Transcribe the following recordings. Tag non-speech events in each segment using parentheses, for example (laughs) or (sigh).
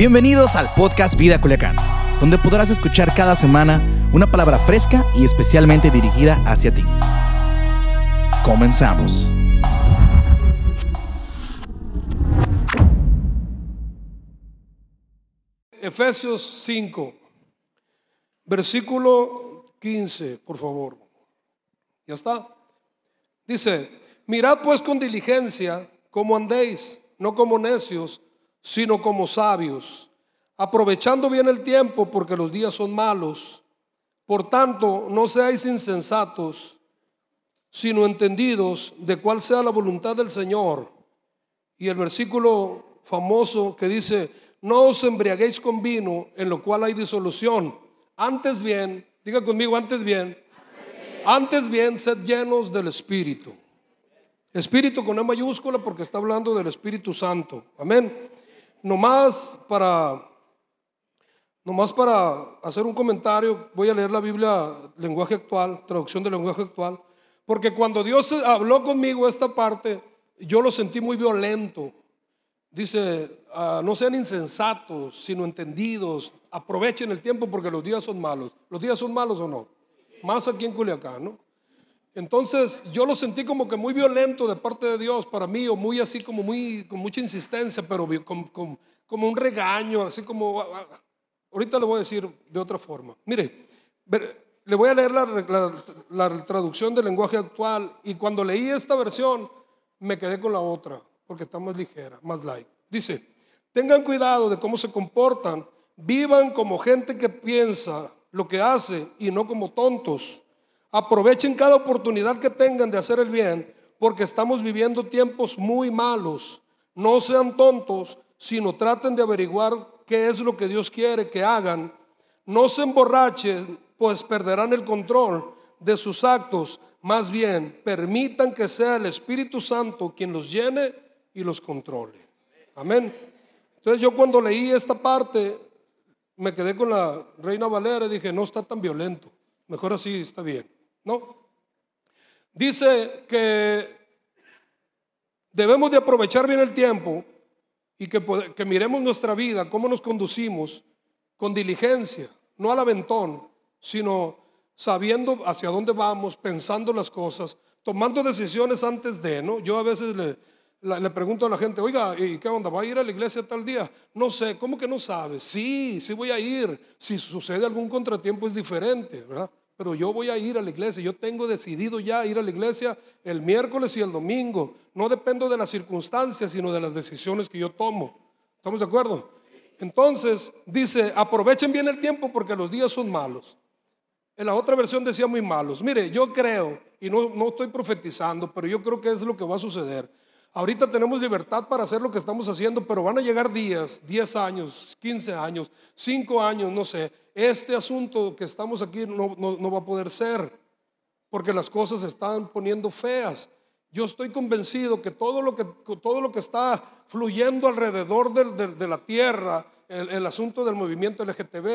Bienvenidos al podcast Vida Culiacán, donde podrás escuchar cada semana una palabra fresca y especialmente dirigida hacia ti. Comenzamos. Efesios 5, versículo 15, por favor. Ya está. Dice, mirad pues con diligencia cómo andéis, no como necios, sino como sabios, aprovechando bien el tiempo porque los días son malos. Por tanto, no seáis insensatos, sino entendidos de cuál sea la voluntad del Señor. Y el versículo famoso que dice, no os embriaguéis con vino, en lo cual hay disolución. Antes bien, diga conmigo, antes bien, antes bien, sed llenos del Espíritu. Espíritu con E mayúscula porque está hablando del Espíritu Santo. Amén. Nomás para, nomás para hacer un comentario, voy a leer la Biblia lenguaje actual, traducción del lenguaje actual, porque cuando Dios habló conmigo esta parte, yo lo sentí muy violento. Dice, ah, no sean insensatos, sino entendidos, aprovechen el tiempo porque los días son malos. ¿Los días son malos o no? Más aquí en Culiacán, ¿no? Entonces yo lo sentí como que muy violento de parte de Dios para mí, o muy así como muy, con mucha insistencia, pero como un regaño, así como, ah, ah, ahorita le voy a decir de otra forma. Mire, le voy a leer la, traducción del lenguaje actual y cuando leí esta versión me quedé con la otra, porque está más ligera, más light. Dice, tengan cuidado de cómo se comportan, vivan como gente que piensa lo que hace y no como tontos Aprovechen cada oportunidad que tengan de hacer el bien, porque estamos viviendo tiempos muy malos. No sean tontos, sino traten de averiguar qué es lo que Dios quiere que hagan. No se emborrachen, pues perderán el control de sus actos. Más bien, permitan que sea el Espíritu Santo quien los llene y los controle. Amén. Entonces yo cuando leí esta parte, me quedé con la Reina Valera y dije, no está tan violento. Mejor así está bien. ¿No? Dice que debemos de aprovechar bien el tiempo y que, que miremos nuestra vida, cómo nos conducimos con diligencia, no al aventón, sino sabiendo hacia dónde vamos, pensando las cosas, tomando decisiones antes de, ¿no? Yo a veces le, pregunto a la gente, oiga, ¿y qué onda? ¿Va a ir a la iglesia tal día? No sé, ¿cómo que no sabe? Sí, sí voy a ir. Si sucede algún contratiempo es diferente, ¿verdad? Pero yo voy a ir a la iglesia. Yo tengo decidido ya ir a la iglesia el miércoles y el domingo. No dependo de las circunstancias, sino de las decisiones que yo tomo. ¿Estamos de acuerdo? Entonces dice, aprovechen bien el tiempo porque los días son malos. En la otra versión decía muy malos. Mire, yo creo, y no, no estoy profetizando, pero yo creo que es lo que va a suceder. Ahorita tenemos libertad para hacer lo que estamos haciendo, pero van a llegar días, 10 años, 15 años, 5 años, no sé, este asunto que estamos aquí no, va a poder ser, porque las cosas están poniendo feas. Yo estoy convencido que todo lo que, todo lo que está fluyendo alrededor de, la tierra, el, asunto del movimiento LGTB,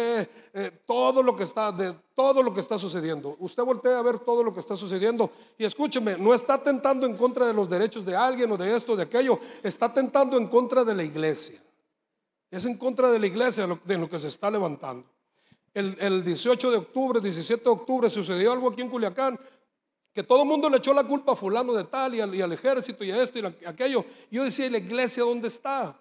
eh, todo, lo que está, de, todo lo que está sucediendo. Usted voltea a ver todo lo que está sucediendo y escúcheme, no está tentando en contra de los derechos de alguien o de esto, o de aquello, está tentando en contra de la iglesia. Es en contra de la iglesia de lo que se está levantando el, 18 de octubre, 17 de octubre, sucedió algo aquí en Culiacán, que todo el mundo le echó la culpa a fulano de tal y al, ejército y a esto y a aquello. yo decía, ¿y la iglesia dónde está?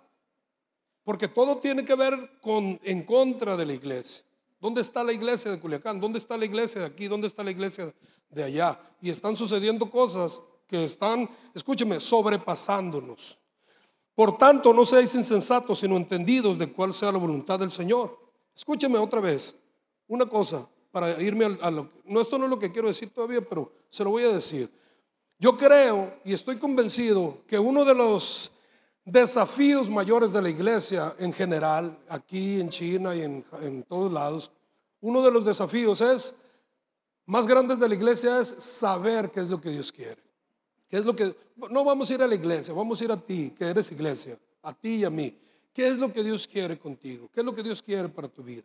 Porque todo tiene que ver con en contra de la iglesia. ¿Dónde está la iglesia de Culiacán? ¿Dónde está la iglesia de aquí? ¿Dónde está la iglesia de allá? Y están sucediendo cosas que están, escúcheme, sobrepasándonos. Por tanto, no seáis insensatos, sino entendidos de cuál sea la voluntad del Señor. Escúcheme otra vez. Una cosa, para irme a, lo... No, esto no es lo que quiero decir todavía, pero se lo voy a decir. Yo creo y estoy convencido que uno de los desafíos mayores de la iglesia en general, aquí en China y en, en todos lados, uno de los desafíos es, más grandes de la iglesia es saber qué es lo que Dios quiere. ¿Qué es lo que, no vamos a ir a la iglesia, vamos a ir a ti, que eres iglesia, a ti y a mí. ¿Qué es lo que Dios quiere contigo? ¿Qué es lo que Dios quiere para tu vida?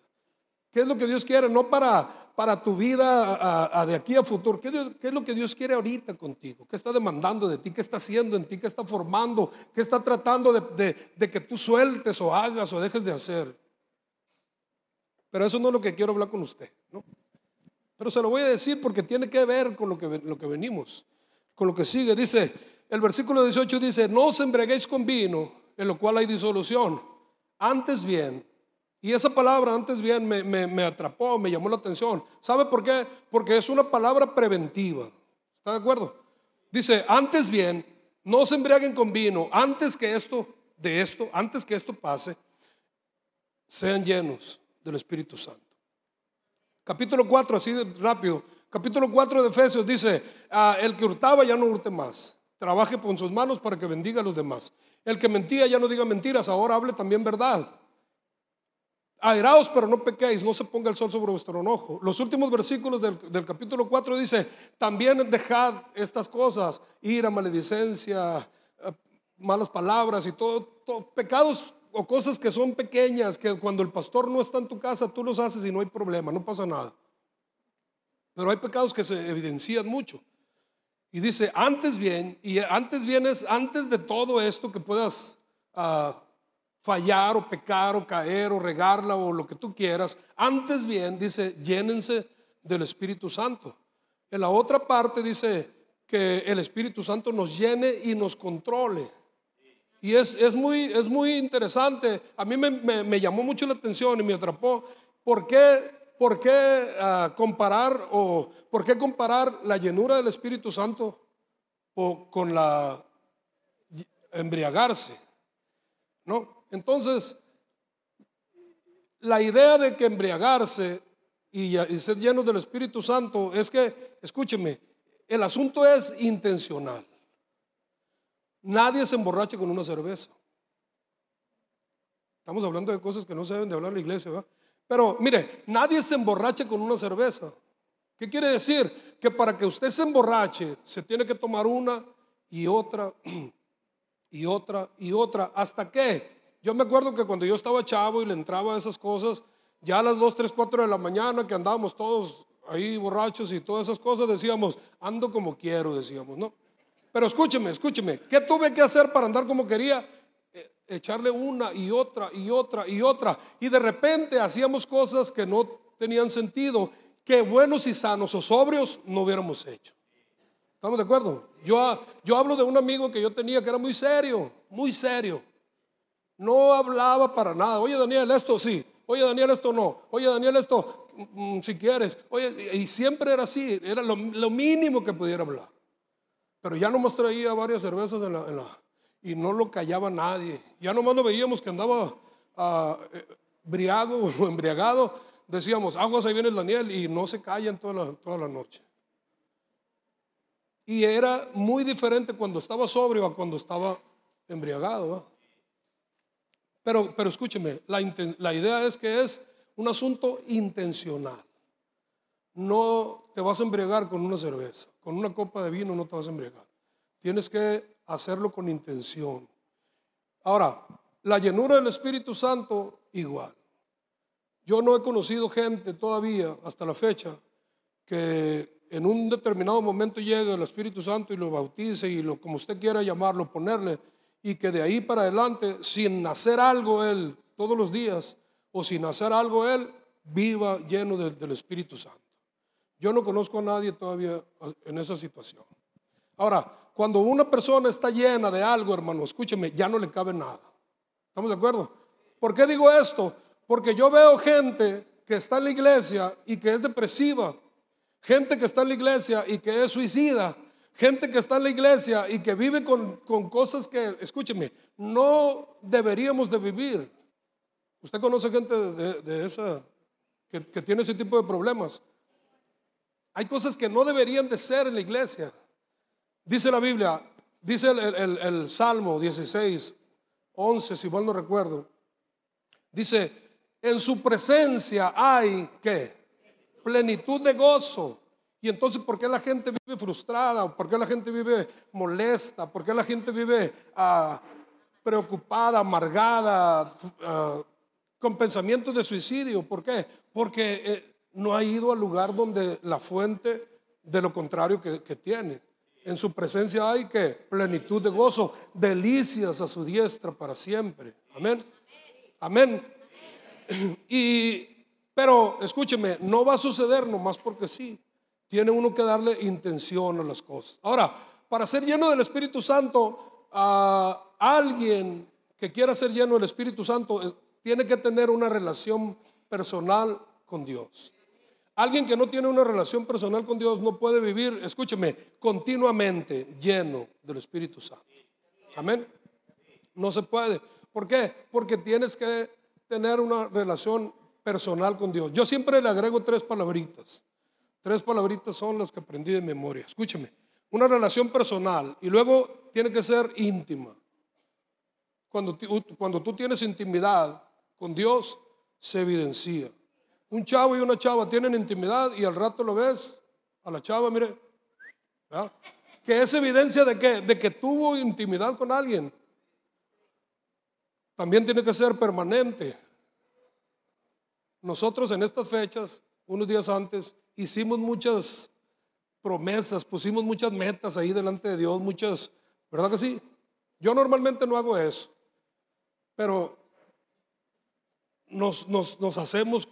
¿Qué es lo que Dios quiere? No para, para tu vida de aquí a futuro. ¿Qué, es lo que Dios quiere ahorita contigo? ¿Qué está demandando de ti? ¿Qué está haciendo en ti? ¿Qué está formando? ¿Qué está tratando de, de que tú sueltes o hagas o dejes de hacer? Pero eso no es lo que quiero hablar con usted. Pero se lo voy a decir porque tiene que ver con lo que, lo que venimos, con lo que sigue. Dice, el versículo 18 dice, no os embreguéis con vino, en lo cual hay disolución. Antes bien, y esa palabra antes bien me, atrapó, me llamó la atención. ¿Sabe por qué? Porque es una palabra preventiva. ¿Está de acuerdo? Dice, antes bien, no se embriaguen con vino, antes que esto, de esto, antes que esto pase, sean llenos del Espíritu Santo. Capítulo 4, así rápido. Capítulo 4 de Efesios dice, ah, el que hurtaba ya no hurte más. Trabaje con sus manos para que bendiga a los demás. El que mentía ya no diga mentiras, ahora hable también verdad. Airaos, pero no pequéis, no se ponga el sol sobre vuestro enojo. Los últimos versículos del, capítulo 4 dice, también dejad estas cosas, ira, maledicencia, eh, malas palabras y todo, todo, pecados o cosas que son pequeñas, que cuando el pastor no está en tu casa, tú los haces y no hay problema, no pasa nada. Pero hay pecados que se evidencian mucho. Y dice, antes bien, y antes bien es antes de todo esto que puedas ah, fallar o pecar o caer o regarla o lo que tú quieras, antes bien dice, llénense del Espíritu Santo. En la otra parte dice que el Espíritu Santo nos llene y nos controle. Y es, es, muy, es muy interesante. A mí me, me, llamó mucho la atención y me atrapó. ¿Por qué, por qué ah, comparar o por qué comparar la llenura del Espíritu Santo o con la embriagarse? ¿No? Entonces, la idea de que embriagarse y, ser lleno del Espíritu Santo es que, escúcheme, el asunto es intencional. Nadie se emborracha con una cerveza. Estamos hablando de cosas que no se deben de hablar en la iglesia, ¿verdad? Pero mire, nadie se emborracha con una cerveza. ¿Qué quiere decir? Que para que usted se emborrache, se tiene que tomar una y otra (clears throat) y otra y otra. ¿Hasta qué? Yo me acuerdo que cuando yo estaba chavo y le entraba a esas cosas, ya a las 2, 3, 4 de la mañana que andábamos todos ahí borrachos y todas esas cosas, decíamos, ando como quiero, decíamos, ¿no? Pero escúcheme, escúcheme, ¿qué tuve que hacer para andar como quería? Eh, echarle una y otra y otra y otra. Y de repente hacíamos cosas que no tenían sentido, que buenos y sanos o sobrios no hubiéramos hecho. ¿Estamos de acuerdo? Yo, yo hablo de un amigo que yo tenía que era muy serio, muy serio. No hablaba para nada. Oye, Daniel, esto sí. Oye, Daniel, esto no. Oye, Daniel, esto mm, mm, si quieres. Oye, y siempre era así. Era lo mínimo que pudiera hablar. Pero ya nomás traía varias cervezas en la, y no lo callaba nadie. Ya nomás lo veíamos que andaba uh, briago (laughs) o embriagado. Decíamos, aguas ahí viene el Daniel y no se callan toda la, toda la noche. Y era muy diferente cuando estaba sobrio a cuando estaba embriagado. Pero, pero escúcheme, la, la idea es que es un asunto intencional. No te vas a embriagar con una cerveza. Con una copa de vino no te vas a embriagar. Tienes que hacerlo con intención. Ahora, la llenura del Espíritu Santo, igual. Yo no he conocido gente todavía, hasta la fecha, que en un determinado momento llegue el Espíritu Santo y lo bautice y lo, como usted quiera llamarlo, ponerle, y que de ahí para adelante, sin hacer algo él todos los días, o sin hacer algo él, viva lleno del Espíritu Santo. Yo no conozco a nadie todavía en esa situación. Ahora, cuando una persona está llena de algo, hermano, escúcheme, ya no le cabe nada. ¿Estamos de acuerdo? ¿Por qué digo esto? Porque yo veo gente que está en la iglesia y que es depresiva, gente que está en la iglesia y que es suicida, gente que está en la iglesia y que vive con, cosas que, escúcheme, no deberíamos de vivir. Usted conoce gente de, esa, que, que tiene ese tipo de problemas. Hay cosas que no deberían de ser en la iglesia. Dice la Biblia, dice el, Salmo 16, 11, si mal no recuerdo. Dice, en su presencia hay que plenitud de gozo. Y entonces, ¿por qué la gente vive frustrada? ¿Por qué la gente vive molesta? ¿Por qué la gente vive ah, preocupada, amargada, ah, con pensamientos de suicidio. ¿Por qué? Porque eh, no ha ido al lugar donde la fuente de lo contrario que, que tiene. En su presencia hay que plenitud de gozo, delicias a su diestra para siempre. Amén. Amén. Y, pero escúcheme, no va a suceder nomás porque sí. Tiene uno que darle intención a las cosas. Ahora, para ser lleno del Espíritu Santo, a alguien que quiera ser lleno del Espíritu Santo eh, tiene que tener una relación personal con Dios. Alguien que no tiene una relación personal con Dios no puede vivir, escúcheme, continuamente lleno del Espíritu Santo. Amén. No se puede. ¿Por qué? Porque tienes que tener una relación personal con Dios. Yo siempre le agrego tres palabritas. Tres palabritas son las que aprendí de memoria. Escúcheme, una relación personal y luego tiene que ser íntima. Cuando, cuando tú tienes intimidad con Dios, se evidencia. Un chavo y una chava tienen intimidad y al rato lo ves a la chava, mire, que es evidencia de que, de que tuvo intimidad con alguien. También tiene que ser permanente. Nosotros en estas fechas, unos días antes, hicimos muchas promesas, pusimos muchas metas ahí delante de Dios, muchas, ¿verdad que sí? Yo normalmente no hago eso, pero nos, hacemos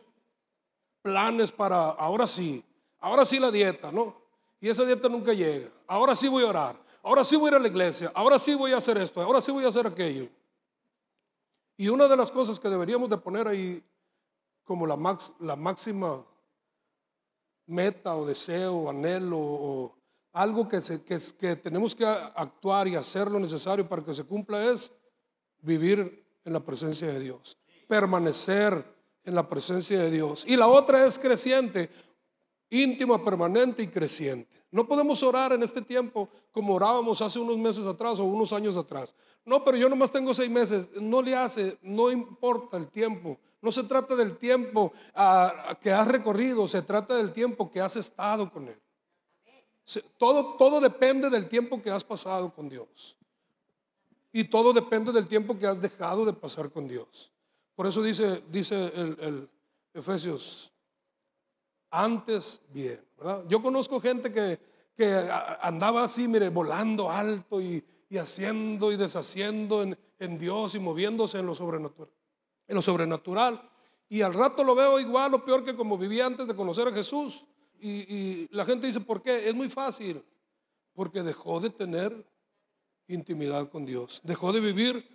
planes para, ahora sí, ahora sí la dieta, ¿no? Y esa dieta nunca llega. Ahora sí voy a orar, ahora sí voy a ir a la iglesia, ahora sí voy a hacer esto, ahora sí voy a hacer aquello. Y una de las cosas que deberíamos de poner ahí como la, max, la máxima meta o deseo o anhelo o algo que, que, que tenemos que actuar y hacer lo necesario para que se cumpla es vivir en la presencia de Dios, permanecer en la presencia de Dios. Y la otra es creciente, íntima, permanente y creciente. No podemos orar en este tiempo como orábamos hace unos meses atrás o unos años atrás. No, pero yo nomás tengo seis meses. No le hace, no importa el tiempo. No se trata del tiempo ah, que has recorrido, se trata del tiempo que has estado con Él. todo, todo depende del tiempo que has pasado con Dios. Y todo depende del tiempo que has dejado de pasar con Dios. Por eso dice, dice el, Efesios, antes bien. Yo conozco gente que, que, andaba así, mire, volando alto y, haciendo y deshaciendo en, en, Dios y moviéndose en lo sobrenatural. En lo sobrenatural. Y al rato lo veo igual o peor que como vivía antes de conocer a Jesús. Y, y la gente dice, ¿por qué? Es muy fácil. Porque dejó de tener intimidad con Dios. Dejó de vivir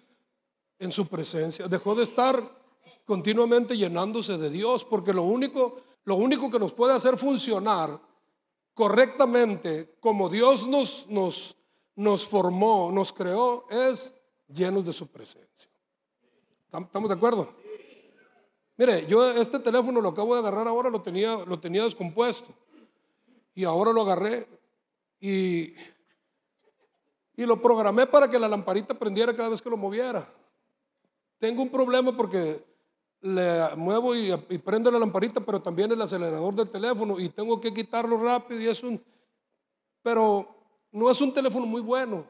en su presencia. Dejó de estar continuamente llenándose de Dios, porque lo único, lo único que nos puede hacer funcionar correctamente como Dios nos, nos, formó, nos creó, es llenos de su presencia. ¿Estamos de acuerdo? Mire, yo este teléfono lo acabo de agarrar ahora, lo tenía, lo tenía descompuesto. Y ahora lo agarré y, y lo programé para que la lamparita prendiera cada vez que lo moviera. Tengo un problema porque le muevo y, prende la lamparita, pero también el acelerador del teléfono y tengo que quitarlo rápido y es un... Pero no es un teléfono muy bueno.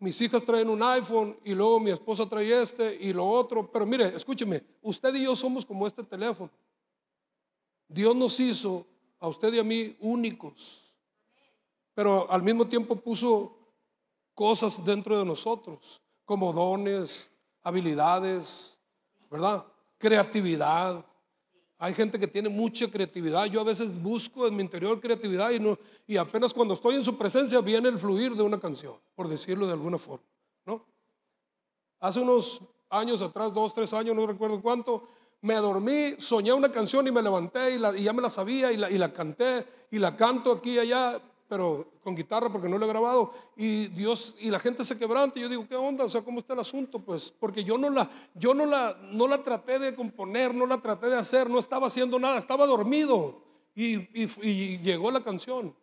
Mis hijas traen un iPhone y luego mi esposa trae este y lo otro. Pero mire, escúcheme, usted y yo somos como este teléfono. Dios nos hizo a usted y a mí únicos, pero al mismo tiempo puso cosas dentro de nosotros, como dones, habilidades, ¿verdad? Creatividad. Hay gente que tiene mucha creatividad. Yo a veces busco en mi interior creatividad y, no, y apenas cuando estoy en su presencia viene el fluir de una canción, por decirlo de alguna forma. ¿no? Hace unos años atrás, dos, tres años, no recuerdo cuánto, me dormí, soñé una canción y me levanté y, ya me la sabía y la, y la canté y la canto aquí y allá pero con guitarra porque no lo he grabado. Y Dios, y la gente se quebranta. Y yo digo, ¿qué onda? O sea, ¿cómo está el asunto? Pues porque yo no la, yo no la, no la traté de componer, no la traté de hacer, no estaba haciendo nada, estaba dormido. Y, y, llegó la canción.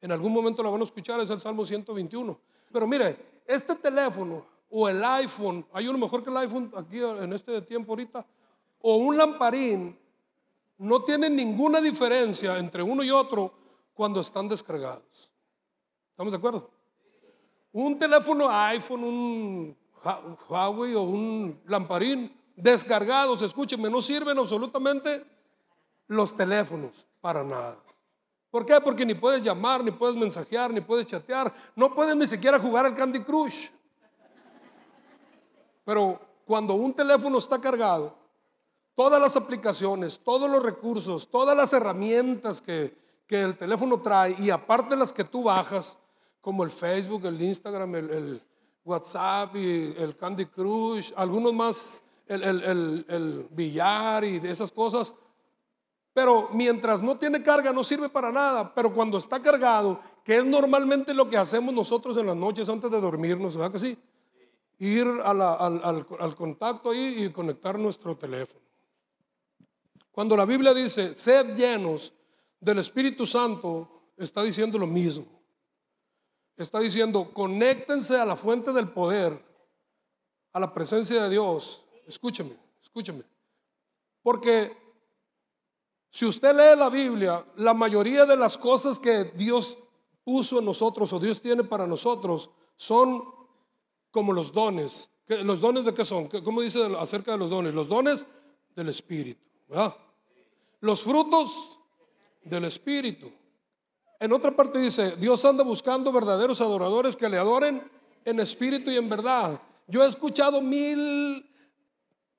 En algún momento la van a escuchar, es el Salmo 121. Pero mire, este teléfono o el iPhone, hay uno mejor que el iPhone aquí en este tiempo ahorita, o un lamparín, no tienen ninguna diferencia entre uno y otro cuando están descargados. ¿Estamos de acuerdo? Un teléfono iPhone, un Huawei o un lamparín descargados, escúchenme, no sirven absolutamente los teléfonos para nada. ¿Por qué? Porque ni puedes llamar, ni puedes mensajear, ni puedes chatear, no puedes ni siquiera jugar al Candy Crush. Pero cuando un teléfono está cargado, todas las aplicaciones, todos los recursos, todas las herramientas que, que el teléfono trae y aparte las que tú bajas, como el Facebook, el Instagram, el, WhatsApp y el Candy Crush, algunos más, el, el, el billar y de esas cosas, pero mientras no tiene carga no sirve para nada. Pero cuando está cargado, que es normalmente lo que hacemos nosotros en las noches antes de dormirnos, ¿verdad que sí? Ir al, al, contacto ahí y conectar nuestro teléfono. Cuando la Biblia dice, sed llenos del Espíritu Santo, está diciendo lo mismo. Está diciendo, conéctense a la fuente del poder, a la presencia de Dios. Escúcheme, escúcheme. Porque si usted lee la Biblia, la mayoría de las cosas que Dios puso en nosotros o Dios tiene para nosotros son como los dones. ¿Los dones de qué son? ¿Cómo dice acerca de los dones? Los dones del Espíritu. Los frutos del Espíritu. En otra parte dice, Dios anda buscando verdaderos adoradores que le adoren en espíritu y en verdad. Yo he escuchado mil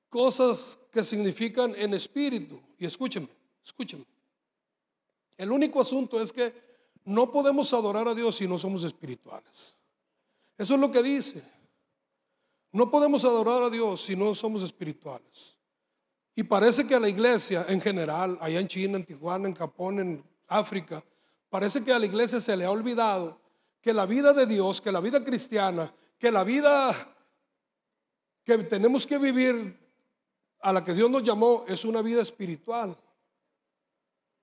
cosas que significan en espíritu. Y escúchenme, Escúcheme. El único asunto es que no podemos adorar a Dios si no somos espirituales. Eso es lo que dice. No podemos adorar a Dios si no somos espirituales. Y parece que a la iglesia en general, allá en China, en Tijuana, en Japón, en África, parece que a la iglesia se le ha olvidado que la vida de Dios, que la vida cristiana, que la vida que tenemos que vivir a la que Dios nos llamó es una vida espiritual.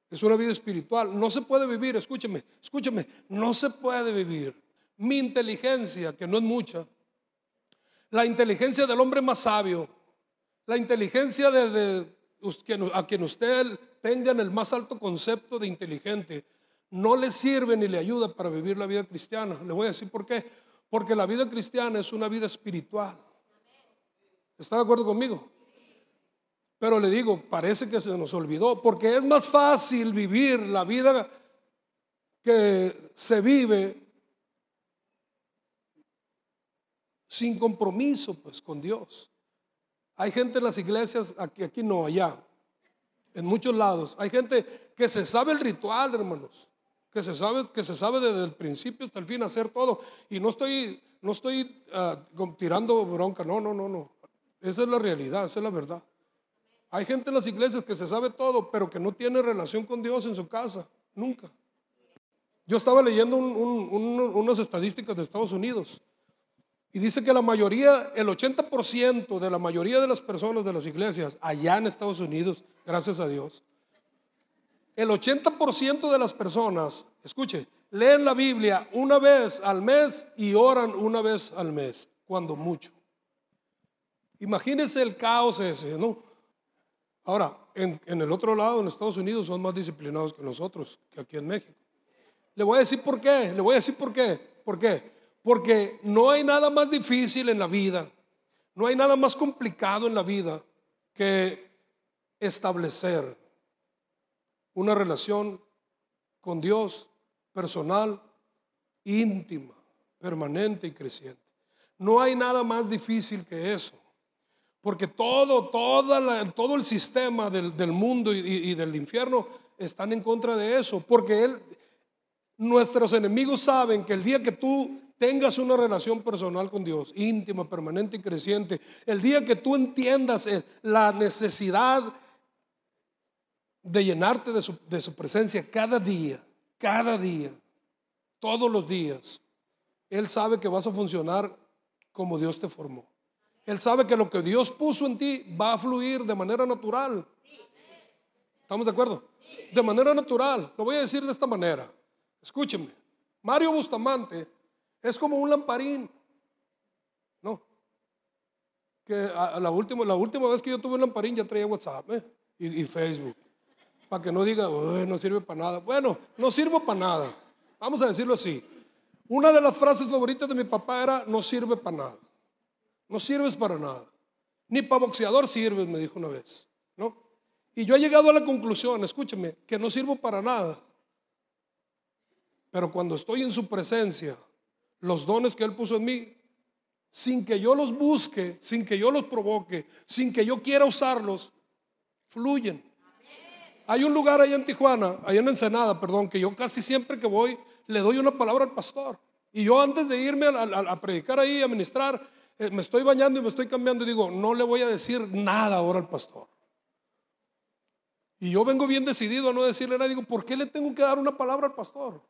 Es una vida espiritual. No se puede vivir, escúcheme, escúcheme, no se puede vivir. Mi inteligencia, que no es mucha, la inteligencia del hombre más sabio, la inteligencia de, a quien usted tenga en el más alto concepto de inteligente, no le sirve ni le ayuda para vivir la vida cristiana. Le voy a decir por qué. Porque la vida cristiana es una vida espiritual. ¿Está de acuerdo conmigo? Pero le digo, parece que se nos olvidó, porque es más fácil vivir la vida que se vive sin compromiso pues con Dios. Hay gente en las iglesias, aquí, aquí no, allá, en muchos lados. Hay gente que se sabe el ritual, hermanos, que se sabe, que se sabe desde el principio hasta el fin hacer todo. Y no estoy, no estoy ah, tirando bronca, no, no, no, no. Esa es la realidad, esa es la verdad. Hay gente en las iglesias que se sabe todo, pero que no tiene relación con Dios en su casa, nunca. Yo estaba leyendo unas estadísticas de Estados Unidos y dice que la mayoría, el 80% de la mayoría de las personas de las iglesias allá en Estados Unidos, gracias a Dios, el 80% de las personas, escuche, leen la Biblia una vez al mes y oran una vez al mes, cuando mucho. Imagínense el caos ese, ¿no? Ahora, en, el otro lado, en Estados Unidos, son más disciplinados que nosotros, que aquí en México. Le voy a decir por qué, le voy a decir por qué. ¿Por qué? Porque no hay nada más difícil en la vida, no hay nada más complicado en la vida que establecer una relación con Dios personal, íntima, permanente y creciente. No hay nada más difícil que eso. Porque todo, todo el sistema del, mundo y, del infierno están en contra de eso. Porque nuestros enemigos saben que el día que tú tengas una relación personal con Dios, íntima, permanente y creciente, el día que tú entiendas la necesidad de llenarte de su, de su presencia cada día, cada día, todos los días, Él sabe que vas a funcionar como Dios te formó. Él sabe que lo que Dios puso en ti va a fluir de manera natural. ¿Estamos de acuerdo? De manera natural. Lo voy a decir de esta manera. Escúchenme. Mario Bustamante es como un lamparín. No. Que la, última, la última vez que yo tuve un lamparín ya traía WhatsApp ¿eh? y, Facebook. Para que no diga, no sirve para nada. Bueno, no sirvo para nada. Vamos a decirlo así. Una de las frases favoritas de mi papá era, no sirve para nada. No sirves para nada. Ni para boxeador sirves, me dijo una vez. ¿No? Y yo he llegado a la conclusión, escúcheme, que no sirvo para nada. Pero cuando estoy en su presencia, los dones que Él puso en mí, sin que yo los busque, sin que yo los provoque, sin que yo quiera usarlos, fluyen. Hay un lugar ahí en Tijuana, ahí en Ensenada, perdón, que yo casi siempre que voy le doy una palabra al pastor. Y yo antes de irme a, predicar ahí, a ministrar, eh, me estoy bañando y me estoy cambiando y digo, no le voy a decir nada ahora al pastor. Y yo vengo bien decidido a no decirle nada. Digo, ¿por qué le tengo que dar una palabra al pastor?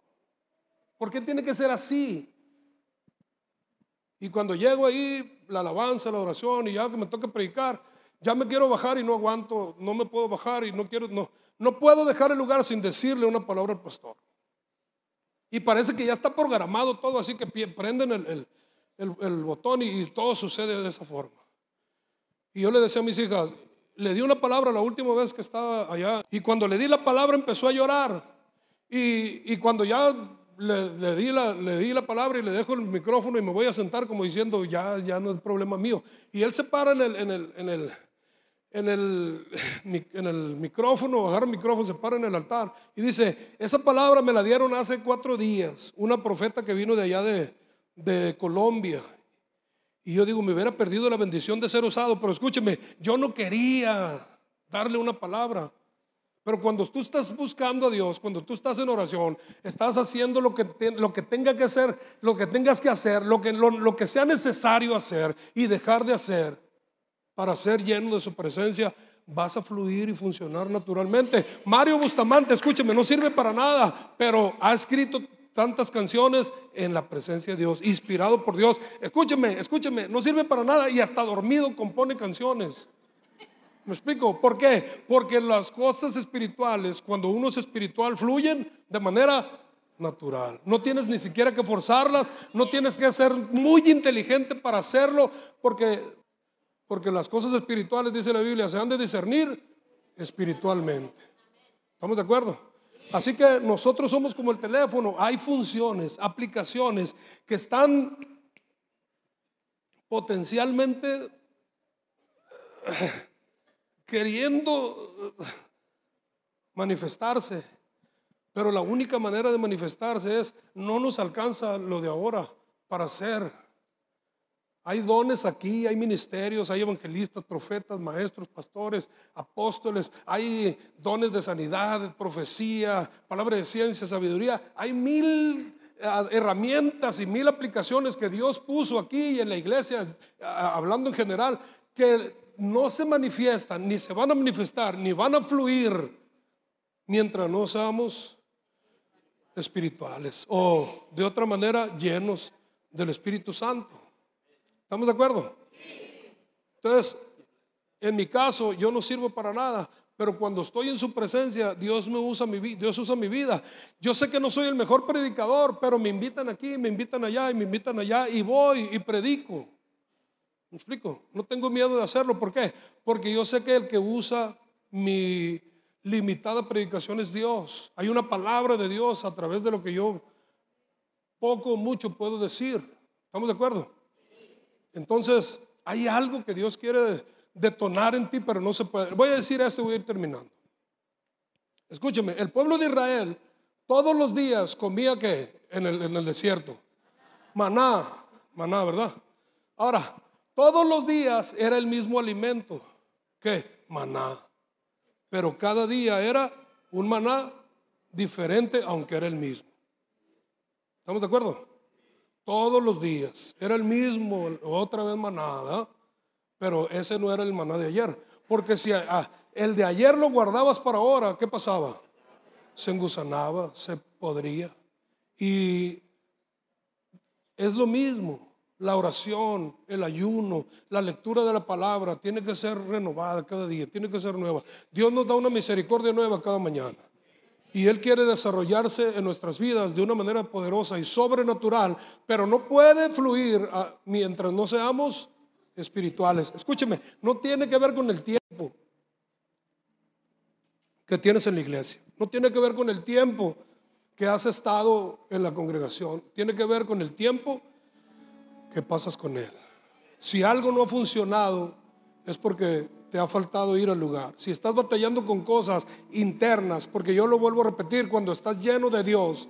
¿Por qué tiene que ser así? Y cuando llego ahí, la alabanza, la oración, y ya que me toca predicar, ya me quiero bajar y no aguanto, no me puedo bajar y no quiero, no, no puedo dejar el lugar sin decirle una palabra al pastor. Y parece que ya está programado todo, así que prenden el, botón y, todo sucede de esa forma. Y yo le decía a mis hijas, le di una palabra la última vez que estaba allá. Y cuando le di la palabra empezó a llorar. Y, cuando ya le, di la, le di la palabra y le dejo el micrófono y me voy a sentar como diciendo, ya, ya no es problema mío. Y él se para en el, en el, en el en el, (laughs) en el micrófono, agarra el micrófono, se para en el altar y dice, esa palabra me la dieron hace cuatro días, una profeta que vino de allá de, de Colombia. Y yo digo, me hubiera perdido la bendición de ser usado, pero escúcheme, yo no quería darle una palabra. Pero cuando tú estás buscando a Dios, cuando tú estás en oración, estás haciendo lo que, lo que tenga que hacer, lo que tengas que hacer, lo que, lo que sea necesario hacer y dejar de hacer para ser lleno de su presencia, vas a fluir y funcionar naturalmente. Mario Bustamante, escúcheme, no sirve para nada, pero ha escrito tantas canciones en la presencia de Dios, inspirado por Dios. Escúcheme, escúcheme, no sirve para nada y hasta dormido compone canciones. ¿Me explico? ¿Por qué? Porque las cosas espirituales, cuando uno es espiritual, fluyen de manera natural. No tienes ni siquiera que forzarlas, no tienes que ser muy inteligente para hacerlo, porque porque las cosas espirituales, dice la Biblia, se han de discernir espiritualmente. ¿Estamos de acuerdo? Así que nosotros somos como el teléfono. Hay funciones, aplicaciones que están potencialmente queriendo eh, manifestarse. Pero la única manera de manifestarse es, no nos alcanza lo de ahora para ser hay dones aquí, hay ministerios, hay evangelistas, profetas, maestros, pastores, apóstoles, hay dones de sanidad, profecía, palabra de ciencia, sabiduría. Hay mil eh, herramientas y mil aplicaciones que Dios puso aquí en la iglesia, hablando en general, que no se manifiestan, ni se van a manifestar, ni van a fluir mientras no seamos espirituales o de otra manera llenos del Espíritu Santo. ¿Estamos de acuerdo? Entonces, en mi caso, yo no sirvo para nada, pero cuando estoy en su presencia, Dios me usa mi vida, Dios usa mi vida. Yo sé que no soy el mejor predicador, pero me invitan aquí, me invitan allá y me invitan allá y voy y predico. ¿Me explico? No tengo miedo de hacerlo, ¿por qué? Porque yo sé que el que usa mi limitada predicación es Dios. Hay una palabra de Dios a través de lo que yo poco o mucho puedo decir. ¿Estamos de acuerdo? Entonces, hay algo que Dios quiere detonar en ti, pero no se puede. Voy a decir esto y voy a ir terminando. Escúcheme, el pueblo de Israel todos los días comía que en el, en el desierto. Maná, maná, ¿verdad? Ahora, todos los días era el mismo alimento. ¿Qué? Maná. Pero cada día era un maná diferente, aunque era el mismo. ¿Estamos de acuerdo? todos los días. Era el mismo, otra vez manada, pero ese no era el maná de ayer. Porque si el de ayer lo guardabas para ahora, ¿qué pasaba? Se engusanaba, se podría. Y es lo mismo. La oración, el ayuno, la lectura de la palabra tiene que ser renovada cada día, tiene que ser nueva. Dios nos da una misericordia nueva cada mañana. Y Él quiere desarrollarse en nuestras vidas de una manera poderosa y sobrenatural, pero no puede fluir ah, mientras no seamos espirituales. Escúcheme, no tiene que ver con el tiempo que tienes en la iglesia, no tiene que ver con el tiempo que has estado en la congregación, tiene que ver con el tiempo que pasas con Él. Si algo no ha funcionado, es porque te ha faltado ir al lugar. Si estás batallando con cosas internas, porque yo lo vuelvo a repetir, cuando estás lleno de Dios,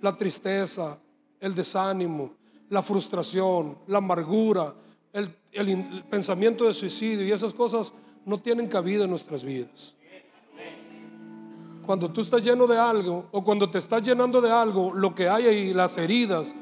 la tristeza, el desánimo, la frustración, la amargura, el, el pensamiento de suicidio y esas cosas no tienen cabida en nuestras vidas. Cuando tú estás lleno de algo o cuando te estás llenando de algo, lo que hay ahí, las heridas,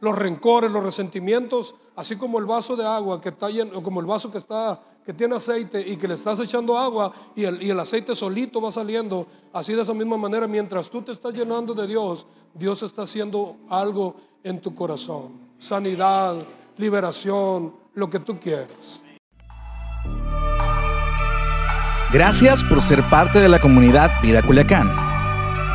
los rencores, los resentimientos, así como el vaso de agua que está lleno, como el vaso que está que tiene aceite y que le estás echando agua y el, y el aceite solito va saliendo, así de esa misma manera, mientras tú te estás llenando de Dios, Dios está haciendo algo en tu corazón. Sanidad, liberación, lo que tú quieras. Gracias por ser parte de la comunidad Vida Culiacán.